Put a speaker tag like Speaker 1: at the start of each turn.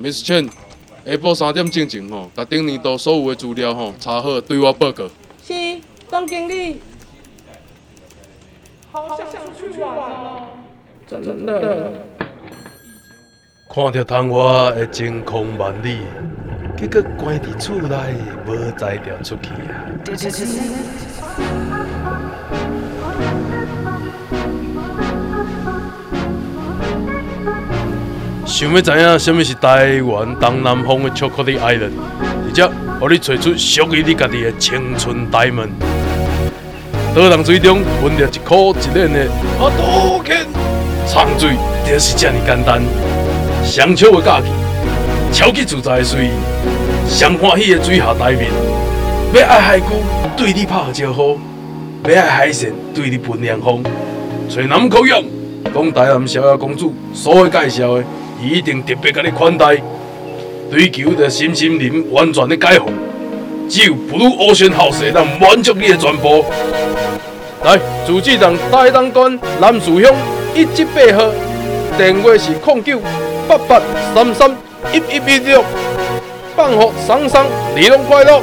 Speaker 1: Miss Chen，下晡三点进前吼，把顶年度所有的资料吼查好，对我报告。
Speaker 2: 是，总经理。好想去玩哦！真的。
Speaker 3: 看着窗外的晴空万里，结果关伫厝内，无才调出去啊。想要知影什么是台湾东南方的巧克力 Island，或者让你找出属于你家己的青春 Diamond。导览水中分了一颗一链的阿杜肯，长水就是这么简单。上笑的假期，超级自在的随意，上欢喜的水下台面。要爱海龟对你拍招呼，要爱海鲜对你喷凉风。找南口洋，讲台南小雅公主所会介绍的。一定特别给你款待，追求的身心灵完全的解放，只有 Blue Ocean House 能满足你的全部。来，自治站大东段南树乡一七八号，电话是零九八八三三一一一六，办好桑桑，你拢快乐。